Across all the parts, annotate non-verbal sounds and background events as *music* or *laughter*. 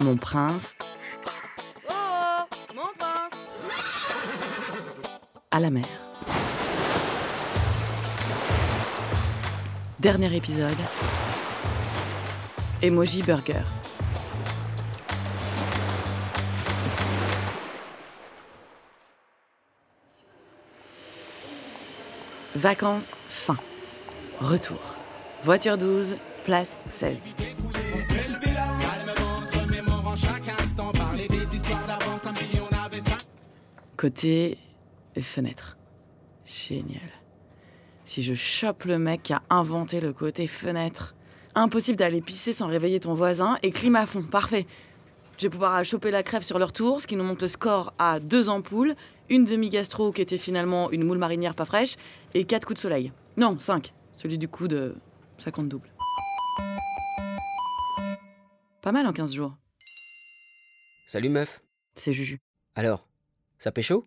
Mon prince Oh, mon prince à la mer. Dernier épisode. Emoji Burger. Vacances, fin. Retour. Voiture 12, place 16. Côté fenêtre. Génial. Si je chope le mec qui a inventé le côté fenêtre. Impossible d'aller pisser sans réveiller ton voisin et clim à fond. Parfait. Je vais pouvoir choper la crève sur leur tour, ce qui nous monte le score à deux ampoules, une demi-gastro qui était finalement une moule marinière pas fraîche, et quatre coups de soleil. Non, cinq. Celui du coup de 50 double. Pas mal en 15 jours. Salut meuf. C'est Juju. Alors, ça pécho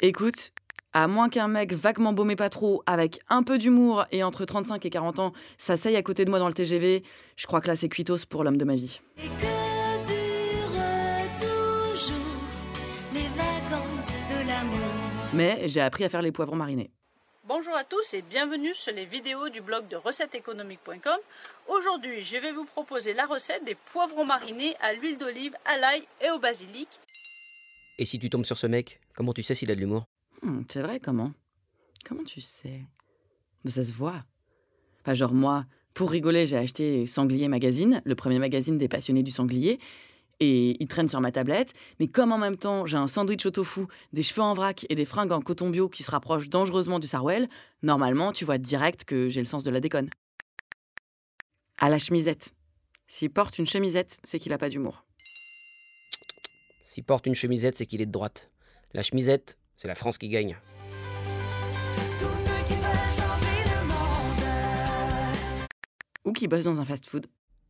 Écoute, à moins qu'un mec vaguement baumé pas trop, avec un peu d'humour et entre 35 et 40 ans, s'asseye à côté de moi dans le TGV, je crois que là c'est cuitos pour l'homme de ma vie. Et que durent toujours les vacances de l'amour? Mais j'ai appris à faire les poivrons marinés. Bonjour à tous et bienvenue sur les vidéos du blog de recetteéconomique.com. Aujourd'hui, je vais vous proposer la recette des poivrons marinés à l'huile d'olive, à l'ail et au basilic. Et si tu tombes sur ce mec, comment tu sais s'il a de l'humour? Hmm, c'est vrai, comment? Comment tu sais? Mais ça se voit. Enfin, genre moi, pour rigoler, j'ai acheté Sanglier Magazine, le premier magazine des passionnés du sanglier, et il traîne sur ma tablette. Mais comme en même temps, j'ai un sandwich au tofu, des cheveux en vrac et des fringues en coton bio qui se rapprochent dangereusement du Sarwell, normalement, tu vois direct que j'ai le sens de la déconne. À la chemisette. S'il porte une chemisette, c'est qu'il a pas d'humour. S'il porte une chemisette, c'est qu'il est de droite. La chemisette, c'est la France qui gagne. Tous ceux qui veulent changer le monde. Ou qui bosse dans un fast-food.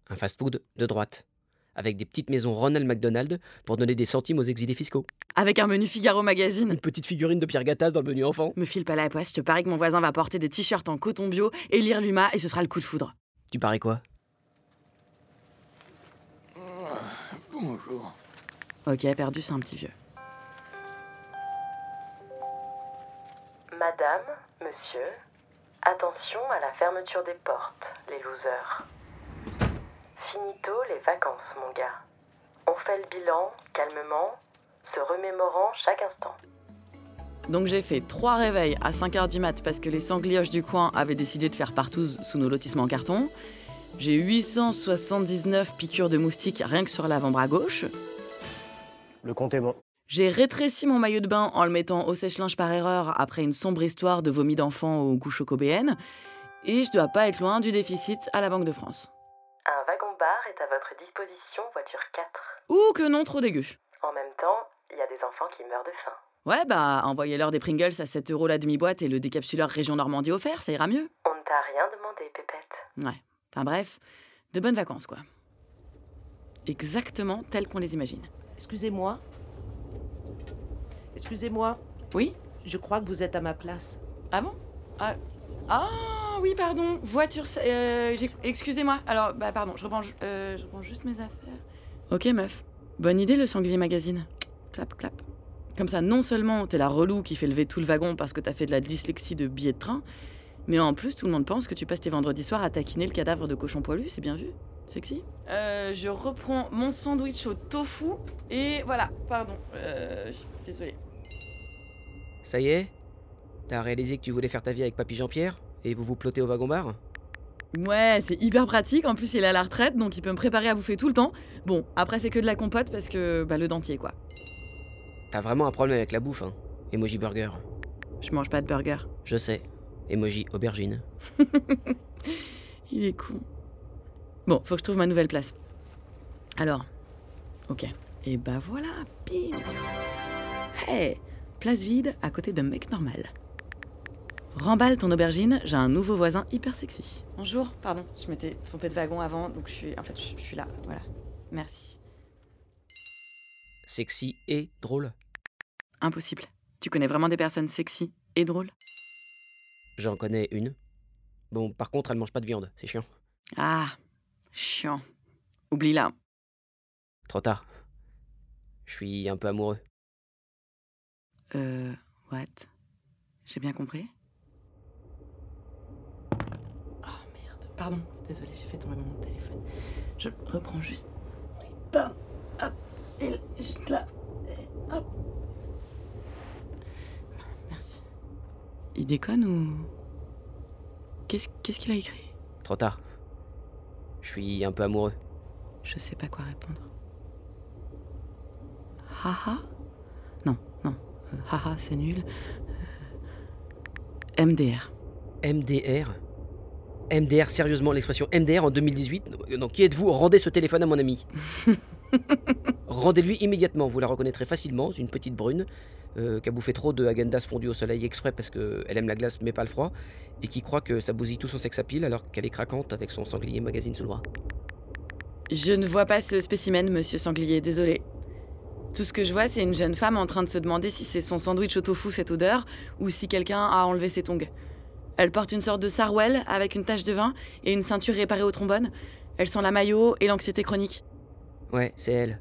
Un fast-food de droite. Avec des petites maisons Ronald McDonald pour donner des centimes aux exilés fiscaux. Avec un menu Figaro Magazine. Une petite figurine de Pierre Gattaz dans le menu enfant. Me file pas la poisse, je te parie que mon voisin va porter des t-shirts en coton bio et lire l'UMA et ce sera le coup de foudre. Tu parais quoi? Bonjour. Ok, perdu, c'est un petit vieux. Madame, monsieur, attention à la fermeture des portes, les losers. Finito les vacances, mon gars. On fait le bilan, calmement, se remémorant chaque instant. Donc j'ai fait trois réveils à 5h du mat parce que les sanglioches du coin avaient décidé de faire partouze sous nos lotissements en carton. J'ai 879 piqûres de moustiques rien que sur l'avant-bras gauche. Le compte est bon. J'ai rétréci mon maillot de bain en le mettant au sèche-linge par erreur après une sombre histoire de vomi d'enfant au goût chocobéenne. Et je dois pas être loin du déficit à la Banque de France. Un wagon-bar est à votre disposition, voiture 4. Ouh que non, trop dégueu. En même temps, il y a des enfants qui meurent de faim. Ouais, bah envoyez-leur des Pringles à 7 euros la demi-boîte et le décapsuleur région Normandie offert, ça ira mieux. On ne t'a rien demandé, Pépette. Ouais. Enfin bref, de bonnes vacances quoi. Exactement telles qu'on les imagine. Excusez-moi. Excusez-moi, Oui je crois que vous êtes à ma place. Ah bon? Ah. ah oui, pardon. Voiture. euh, Excusez-moi. Alors, bah pardon, je reprends, euh, je reprends juste mes affaires. Ok, meuf. Bonne idée le sanglier magazine. Clap, clap. Comme ça, non seulement t'es la relou qui fait lever tout le wagon parce que t'as fait de la dyslexie de billets de train, mais en plus, tout le monde pense que tu passes tes vendredis soirs à taquiner le cadavre de cochon poilu, c'est bien vu? Sexy euh, Je reprends mon sandwich au tofu et voilà, pardon. Euh, désolée. Ça y est T'as réalisé que tu voulais faire ta vie avec Papy Jean-Pierre Et vous vous plottez au wagon-bar Ouais, c'est hyper pratique. En plus, il est à la retraite, donc il peut me préparer à bouffer tout le temps. Bon, après, c'est que de la compote parce que bah, le dentier, quoi. T'as vraiment un problème avec la bouffe, hein Emoji burger. Je mange pas de burger. Je sais. Emoji aubergine. *laughs* Il est con. Bon, faut que je trouve ma nouvelle place. Alors, ok. Et bah voilà, bim Hey Place vide à côté d'un mec normal. Remballe ton aubergine, j'ai un nouveau voisin hyper sexy. Bonjour, pardon, je m'étais trompée de wagon avant, donc je suis, en fait, je, je suis là, voilà. Merci. Sexy et drôle. Impossible. Tu connais vraiment des personnes sexy et drôles? J'en connais une. Bon, par contre, elle mange pas de viande, c'est chiant. Ah, chiant. Oublie-la. Trop tard. Je suis un peu amoureux. Euh. What? J'ai bien compris? Oh merde. Pardon, désolé, j'ai fait tomber mon téléphone. Je reprends juste. Oui, pardon. Hop. Et juste là. Et hop. Merci. Il déconne ou. Qu'est-ce qu'est-ce qu'il a écrit? Trop tard. Je suis un peu amoureux. Je sais pas quoi répondre. Haha? Non, non. Euh, haha, c'est nul. Euh, MDR. MDR MDR, sérieusement, l'expression MDR en 2018 Non, qui êtes-vous? Rendez ce téléphone à mon ami. *laughs* Rendez-lui immédiatement, vous la reconnaîtrez facilement, c'est une petite brune, euh, qui a bouffé trop de agendas fondus au soleil exprès parce qu'elle aime la glace mais pas le froid, et qui croit que ça bousille tout son sex alors qu'elle est craquante avec son sanglier magazine sous le bras. Je ne vois pas ce spécimen, monsieur Sanglier, désolé. Tout ce que je vois, c'est une jeune femme en train de se demander si c'est son sandwich au tofu cette odeur ou si quelqu'un a enlevé ses tongs. Elle porte une sorte de sarwell avec une tache de vin et une ceinture réparée au trombone. Elle sent la maillot et l'anxiété chronique. Ouais, c'est elle.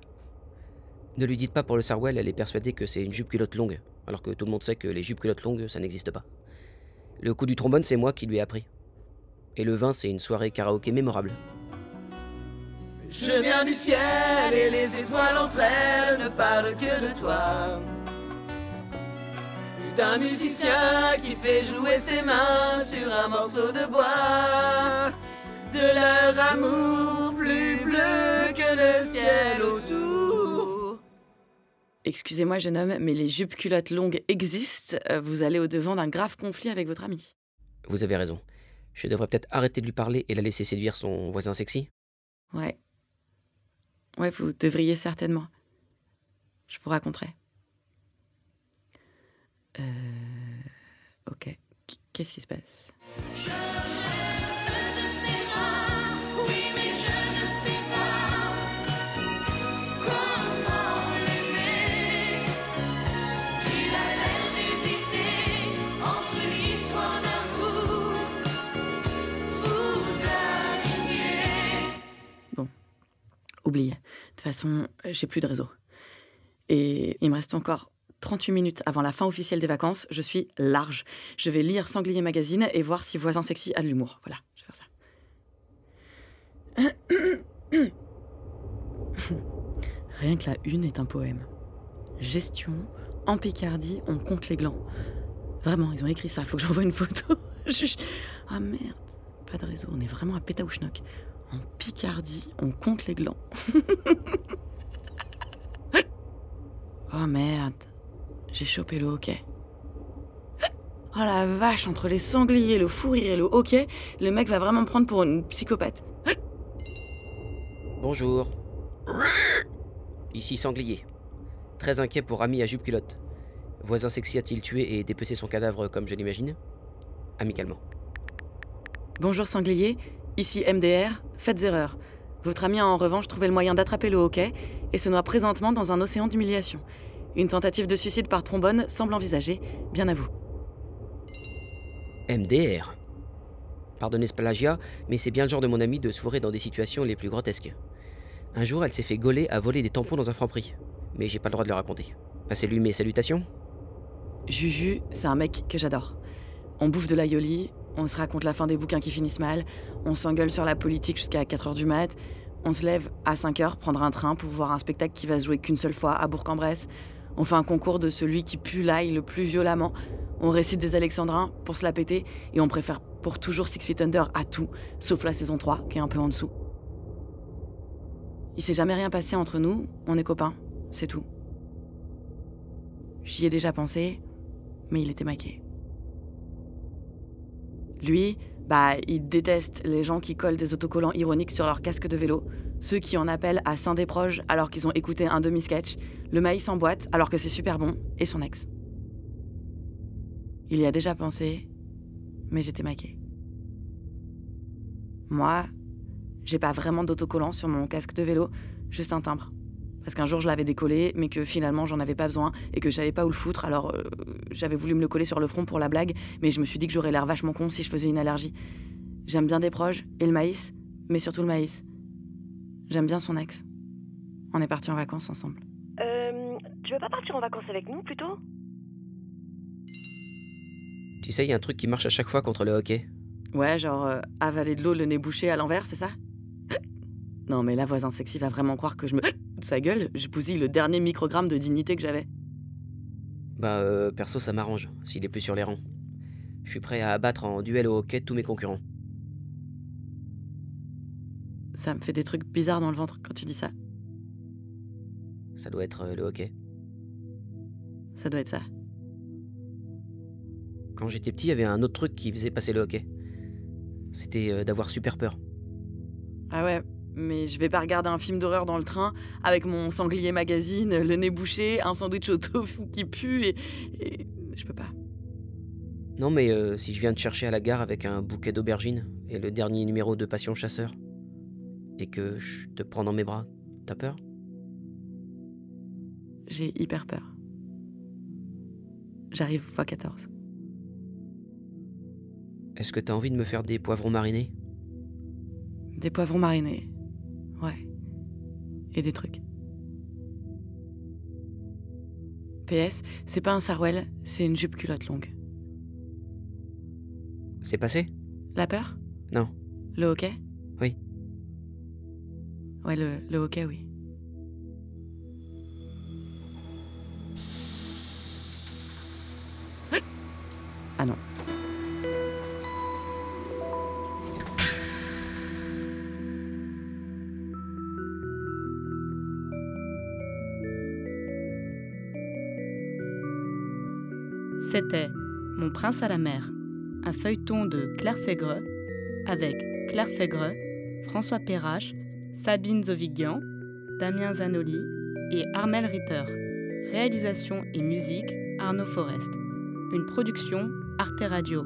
Ne lui dites pas pour le Sarwell, elle est persuadée que c'est une jupe culotte longue, alors que tout le monde sait que les jupes culottes longues, ça n'existe pas. Le coup du trombone, c'est moi qui lui ai appris. Et le vin, c'est une soirée karaoké mémorable. Je viens du ciel et les étoiles entre elles ne parlent que de toi. D'un musicien qui fait jouer ses mains sur un morceau de bois. De leur amour plus bleu que le ciel autour. Excusez-moi, jeune homme, mais les jupes culottes longues existent. Euh, Vous allez au-devant d'un grave conflit avec votre ami. Vous avez raison. Je devrais peut-être arrêter de lui parler et la laisser séduire son voisin sexy. Ouais. Ouais, vous devriez certainement. Je vous raconterai. Euh. Ok. Qu- Qu'est-ce qui se passe? Je Oubliez. De toute façon, j'ai plus de réseau. Et il me reste encore 38 minutes avant la fin officielle des vacances. Je suis large. Je vais lire Sanglier Magazine et voir si Voisin Sexy a de l'humour. Voilà, je vais faire ça. *coughs* Rien que la une est un poème. Gestion, en Picardie, on compte les glands. Vraiment, ils ont écrit ça. Faut que j'envoie une photo. *laughs* Ah merde, pas de réseau. On est vraiment à Pétaouchnok. En Picardie, on compte les glands. *laughs* oh merde, j'ai chopé le hockey. Oh la vache, entre les sangliers, le fou rire et le hockey, le mec va vraiment me prendre pour une psychopathe. Bonjour. Ici Sanglier. Très inquiet pour Ami à jupe culotte. Voisin sexy a-t-il tué et dépecé son cadavre comme je l'imagine? Amicalement. Bonjour sanglier, ici MDR, faites erreur. Votre ami a en revanche trouvé le moyen d'attraper le hockey et se noie présentement dans un océan d'humiliation. Une tentative de suicide par trombone semble envisagée, bien à vous. MDR. Pardonnez ce plagiat, mais c'est bien le genre de mon ami de se fourrer dans des situations les plus grotesques. Un jour, elle s'est fait gauler à voler des tampons dans un franc-prix. Mais j'ai pas le droit de le raconter. Passez-lui mes salutations. Juju, c'est un mec que j'adore. On bouffe de l'aïoli, on se raconte la fin des bouquins qui finissent mal, on s'engueule sur la politique jusqu'à 4h du mat, on se lève à 5h prendre un train pour voir un spectacle qui va se jouer qu'une seule fois à Bourg-en-Bresse, on fait un concours de celui qui pue l'ail le plus violemment, on récite des alexandrins pour se la péter et on préfère pour toujours Six Feet Under à tout, sauf la saison 3 qui est un peu en dessous. Il s'est jamais rien passé entre nous, on est copains, c'est tout. J'y ai déjà pensé, mais il était maqué. Lui, bah, il déteste les gens qui collent des autocollants ironiques sur leur casque de vélo, ceux qui en appellent à Saint proches alors qu'ils ont écouté un demi-sketch, le maïs en boîte alors que c'est super bon, et son ex. Il y a déjà pensé, mais j'étais maquée. Moi, j'ai pas vraiment d'autocollant sur mon casque de vélo, juste un timbre. Parce qu'un jour je l'avais décollé, mais que finalement j'en avais pas besoin et que je savais pas où le foutre, alors euh, j'avais voulu me le coller sur le front pour la blague, mais je me suis dit que j'aurais l'air vachement con si je faisais une allergie. J'aime bien des proches et le maïs, mais surtout le maïs. J'aime bien son ex. On est partis en vacances ensemble. Euh, tu veux pas partir en vacances avec nous plutôt? Tu sais, il y a un truc qui marche à chaque fois contre le hockey. Ouais, genre euh, avaler de l'eau le nez bouché à l'envers, c'est ça? *laughs* Non, mais là, voisin sexy va vraiment croire que je me. Sa gueule, je bousille le dernier microgramme de dignité que j'avais. Bah, euh, perso, ça m'arrange, s'il est plus sur les rangs. Je suis prêt à abattre en duel au hockey tous mes concurrents. Ça me fait des trucs bizarres dans le ventre quand tu dis ça. Ça doit être euh, le hockey. Ça doit être ça. Quand j'étais petit, il y avait un autre truc qui faisait passer le hockey. C'était euh, d'avoir super peur. Ah ouais, mais je vais pas regarder un film d'horreur dans le train avec mon sanglier magazine, le nez bouché, un sandwich au tofu qui pue et. et- Je peux pas. Non, mais euh, si je viens te chercher à la gare avec un bouquet d'aubergines et le dernier numéro de Passion Chasseur, et que je te prends dans mes bras, t'as peur? J'ai hyper peur. J'arrive x14. Est-ce que t'as envie de me faire des poivrons marinés? Des poivrons marinés. Ouais. Et des trucs. PS, c'est pas un sarouel, c'est une jupe culotte longue. C'est passé? La peur? Non. Le hockey? Oui. Ouais, le, le hockey, oui. Ah non. C'était Mon prince à la mer, un feuilleton de Claire Fégreux avec Claire Fégreux, François Perrache, Sabine Zovigian, Damien Zanoli et Armel Ritter. Réalisation et musique Arnaud Forest. Une production Arte Radio.